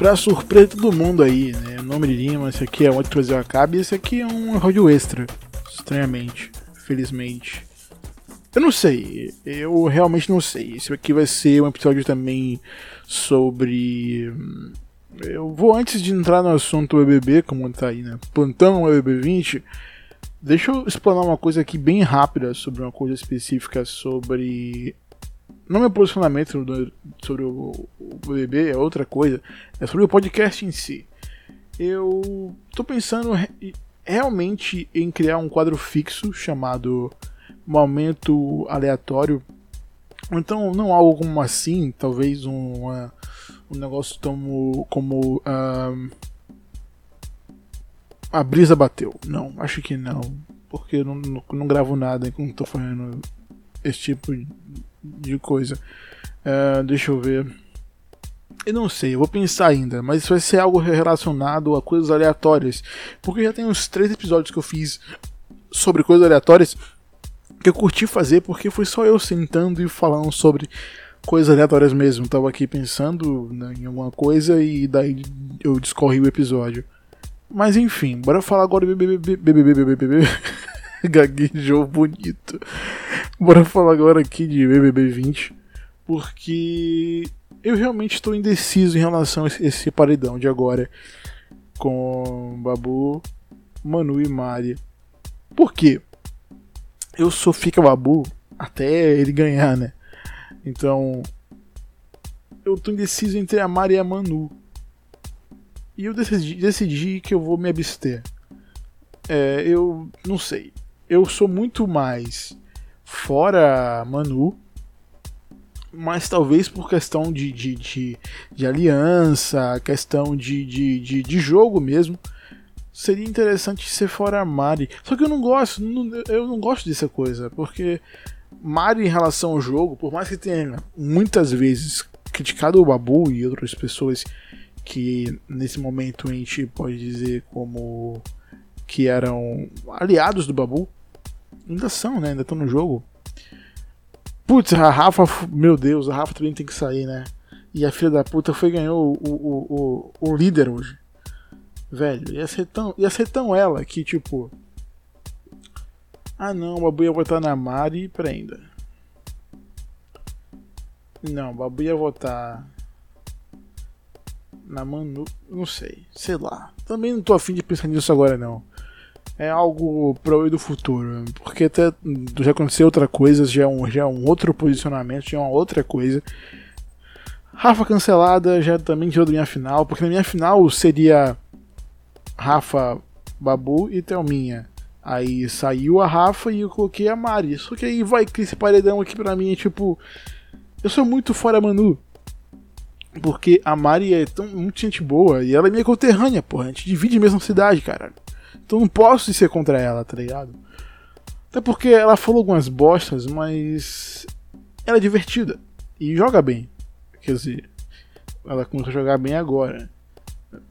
pra surpresa de todo mundo aí, né? O nome de Lima, esse aqui é onde Brasil Acaba e esse aqui é um rádio extra. Estranhamente, felizmente. Eu não sei, eu realmente não sei. Esse aqui vai ser um episódio também sobre. Hum, eu vou antes de entrar no assunto BBB, como tá aí, né? Plantão BBB 20. Deixa eu explanar uma coisa aqui bem rápida sobre uma coisa específica sobre não meu posicionamento sobre o, BBB é outra coisa, é sobre o podcast em si. Eu tô pensando realmente em criar um quadro fixo chamado Momento Aleatório. Então, não algo como assim, talvez um, uma, um negócio como, como um, a brisa bateu. Não, acho que não. Porque eu não, não, não gravo nada enquanto tô fazendo esse tipo de coisa. Uh, deixa eu ver. Eu não sei, eu vou pensar ainda, mas isso vai ser algo relacionado a coisas aleatórias. Porque já tem uns três episódios que eu fiz sobre coisas aleatórias que eu curti fazer porque foi só eu sentando e falando sobre coisas aleatórias mesmo. Tava aqui pensando né, em alguma coisa e daí eu discorri o episódio. Mas enfim, bora falar agora. Gaguejou bonito. Bora falar agora aqui de BBB 20, porque eu realmente estou indeciso em relação a esse paredão de agora com Babu, Manu e Mari. Por quê? Eu sou fica Babu até ele ganhar, né? Então, eu tô indeciso entre a Mari e a Manu. E eu decidi, decidi que eu vou me abster. É, eu não sei. Eu sou muito mais fora Manu, mas talvez por questão de, de, de, de aliança, questão de, de, de, de, jogo mesmo, seria interessante ser fora Mari. Só que eu não gosto, eu não gosto dessa coisa, porque Mari em relação ao jogo, por mais que tenha muitas vezes criticado o Babu e outras pessoas que nesse momento a gente pode dizer como que eram aliados do Babu, Ainda são, né? Ainda estão no jogo. Putz, a Rafa, meu Deus, a Rafa também tem que sair, né? E a filha da puta foi ganhou o, o, o, o líder hoje. Velho, ia ser, tão, ia ser tão ela que, tipo. Ah não, o Babu ia votar na Mari e prenda. Não, o Babu ia votar na Manu. Não sei, sei lá. Também não tô afim de pensar nisso agora não é algo pro do futuro. Porque até já aconteceu outra coisa, já é um, já é um outro posicionamento, já é uma outra coisa. Rafa cancelada já também tirou da minha final, porque na minha final seria Rafa, Babu e Thelminha. Aí saiu a Rafa e eu coloquei a Mari. Só que aí vai que esse paredão aqui pra mim é tipo. Eu sou muito fora Manu. Porque a Mari é tão, muito gente boa e ela é minha conterrânea, porra. A gente divide a mesma cidade, cara. Então não posso ser contra ela, tá ligado? Até porque ela falou algumas bostas, mas ela é divertida e joga bem. Quer dizer, ela começou a jogar bem agora.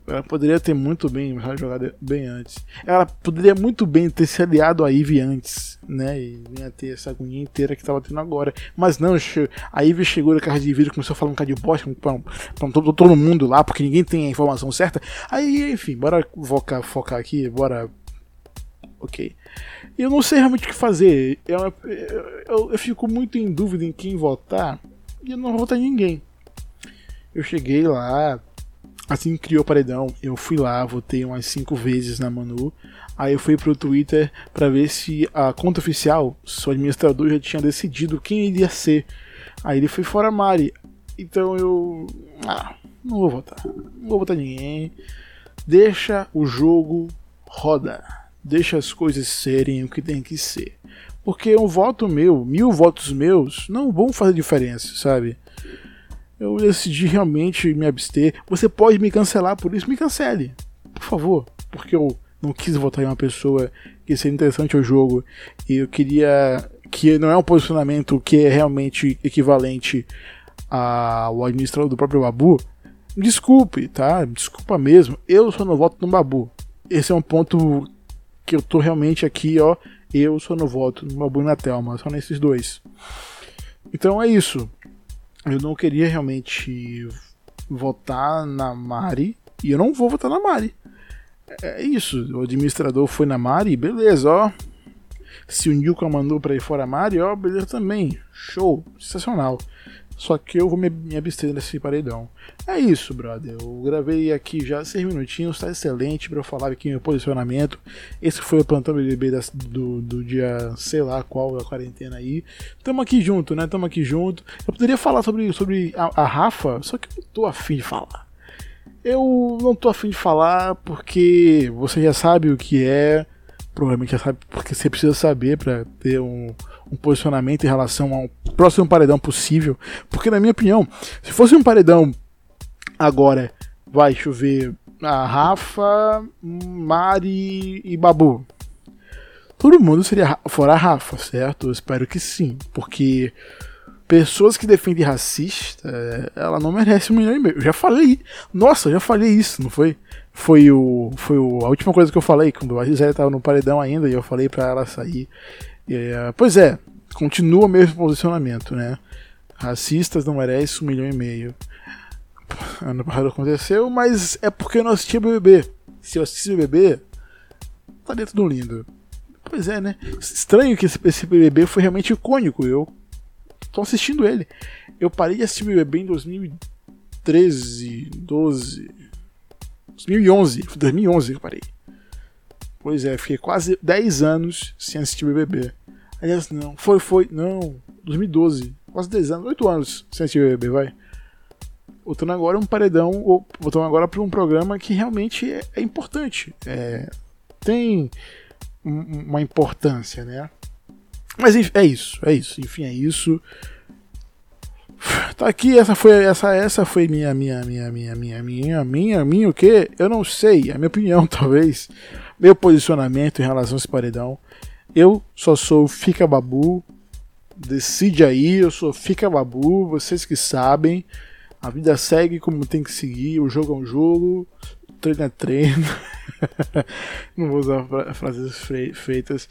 Ela poderia ter muito bem jogado bem antes. Ela poderia muito bem ter se aliado a Ivy antes, né? E ia ter essa agonia inteira que tava tendo agora. Mas não, a Ivy chegou na casa de vídeo começou a falar um bocado de bosta pra, todo, mundo lá, porque ninguém tem a informação certa. Aí, enfim, bora focar, focar aqui, bora. Ok. Eu não sei realmente o que fazer. Eu, eu, eu fico muito em dúvida em quem votar e eu não vou votar em ninguém. Eu cheguei lá, assim que criou o paredão, eu fui lá, votei umas cinco vezes na Manu. Aí eu fui pro Twitter para ver se a conta oficial, se o administrador já tinha decidido quem iria ser. Aí ele foi fora Mari. Então eu. Ah, não vou votar. Não vou votar ninguém. Deixa o jogo roda. Deixa as coisas serem o que tem que ser. Porque um voto meu, mil votos meus, não vão fazer diferença, sabe? Eu decidi realmente me abster. Você pode me cancelar por isso, me cancele, por favor, porque eu não quis votar em uma pessoa que seria interessante ao jogo e eu queria que não é um posicionamento que é realmente equivalente ao administrador do próprio Babu. Desculpe, tá? Desculpa mesmo. Eu só não voto no Babu. Esse é um ponto que eu tô realmente aqui, ó. Eu só não voto no Babu e na Thelma, só nesses dois. Então é isso eu não queria realmente votar na Mari e eu não vou votar na Mari. É isso, o administrador foi na Mari, beleza, ó. Se uniu com a Manu pra ir fora a Mari, ó, beleza também. Show, sensacional. Só que eu vou me, me abster desse paredão. É isso, brother. Eu gravei aqui já seis minutinhos, tá excelente para eu falar aqui meu posicionamento. Esse foi o plantão BBB das, do, do dia, sei lá qual, da quarentena aí. Tamo aqui junto, né? Tamo aqui junto. Eu poderia falar sobre, sobre a, a Rafa, só que eu não tô afim de falar. Eu não tô afim de falar porque você já sabe o que é provavelmente já sabe porque você precisa saber para ter um, um, posicionamento em relação ao próximo paredão possível. Porque, na minha opinião, se fosse um paredão agora, vai chover a Rafa, Mari e Babu. Todo mundo seria fora a Rafa, certo? Eu espero que sim, porque pessoas que defendem racista, ela não merece um milhão e meio. Eu já falei, nossa, já falei isso, não foi? Foi o, foi o, a última coisa que eu falei quando a Gisele estava no paredão ainda e eu falei para ela sair. E, uh, pois é, continua o mesmo posicionamento, né? Racistas não merecem um milhão e meio. Ano passado aconteceu, mas é porque eu não assisti o BBB. Se eu assistir o BBB, tá dentro do lindo. Pois é, né? Estranho que esse, esse BBB foi realmente icônico. Eu tô assistindo ele. Eu parei de assistir BBB em 2013, 12, 2011. 2011 que eu parei. Pois é, fiquei quase 10 anos sem assistir BBB. Aliás, não. Foi, foi. Não. 2012. Quase 10 anos. 8 anos sem assistir BBB, vai. Voltando agora um paredão. Voltando agora para um programa que realmente é, é importante. É, tem uma importância, né? Mas é isso, é isso. Enfim, é isso. Tá aqui, essa foi essa essa foi minha minha minha minha minha minha minha minha o que? Eu não sei, é a minha opinião talvez, meu posicionamento em relação a esse paredão. Eu só sou fica babu. Decide aí, eu sou fica babu, vocês que sabem. A vida segue como tem que seguir, o jogo é um jogo, treino é treino. não vou usar frases feitas.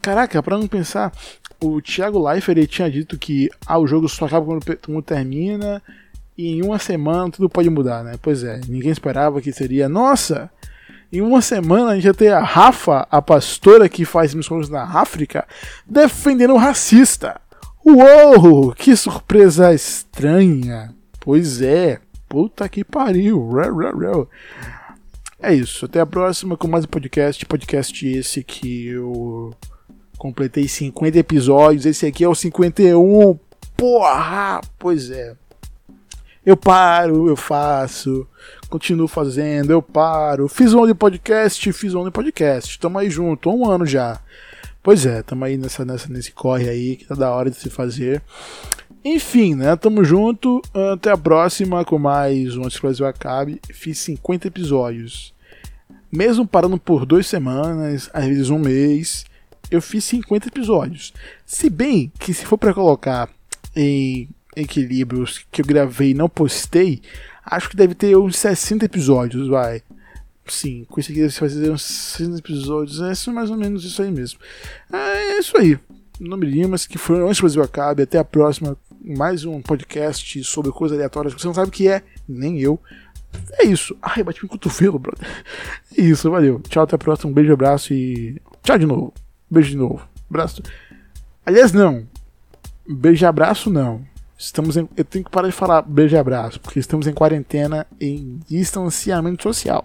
Caraca, para não pensar, o Thiago Leifert ele tinha dito que ah, o jogo só acaba quando, quando termina e em uma semana tudo pode mudar, né? Pois é, ninguém esperava que seria, nossa, em uma semana a gente ia ter a Rafa, a pastora que faz missões na África, defendendo o racista. Uou, que surpresa estranha. Pois é, puta que pariu. É isso, até a próxima com mais um podcast. Podcast esse que eu Completei 50 episódios, esse aqui é o 51. Porra! Pois é. Eu paro, eu faço, continuo fazendo, eu paro. Fiz um de podcast, fiz um de podcast. Tamo aí junto, um ano já. Pois é, tamo aí nessa, nessa, nesse corre aí que tá da hora de se fazer. Enfim, né? Tamo junto. Até a próxima com mais um Antes que Acabe. Fiz 50 episódios. Mesmo parando por duas semanas, às vezes um mês, eu fiz 50 episódios. Se bem que se for para colocar em equilíbrios que eu gravei e não postei, acho que deve ter uns 60 episódios, vai. Sim, com isso aqui deve fazer uns 60 episódios. É mais ou menos isso aí mesmo. É isso aí. Nome Limas, que foi antes que o Brasil acabe. Até a próxima. Mais um podcast sobre coisas aleatórias que você não sabe o que é, nem eu. É isso. Ai, bati um cotovelo, brother. É isso, valeu. Tchau, até a próxima. Um beijo, abraço e tchau de novo. Beijo de novo. Abraço. Aliás, não. Beijo e abraço, não. Estamos em, eu tenho que parar de falar beijo e abraço, porque estamos em quarentena em distanciamento social.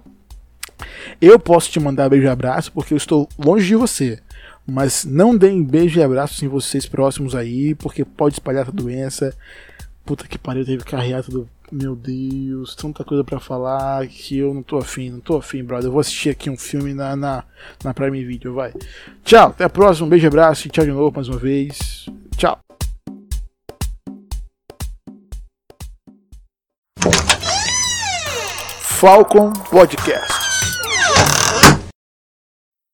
Eu posso te mandar beijo e abraço porque eu estou longe de você. Mas não deem beijo e abraço em vocês próximos aí, porque pode espalhar essa doença. Puta que pariu, teve que carregar tudo meu Deus, tanta coisa para falar que eu não tô afim, não tô afim, brother. Eu vou assistir aqui um filme na, na, na Prime Video, vai. Tchau, até a próxima, um beijo, abraço e tchau de novo mais uma vez. Tchau. Falcon Podcast.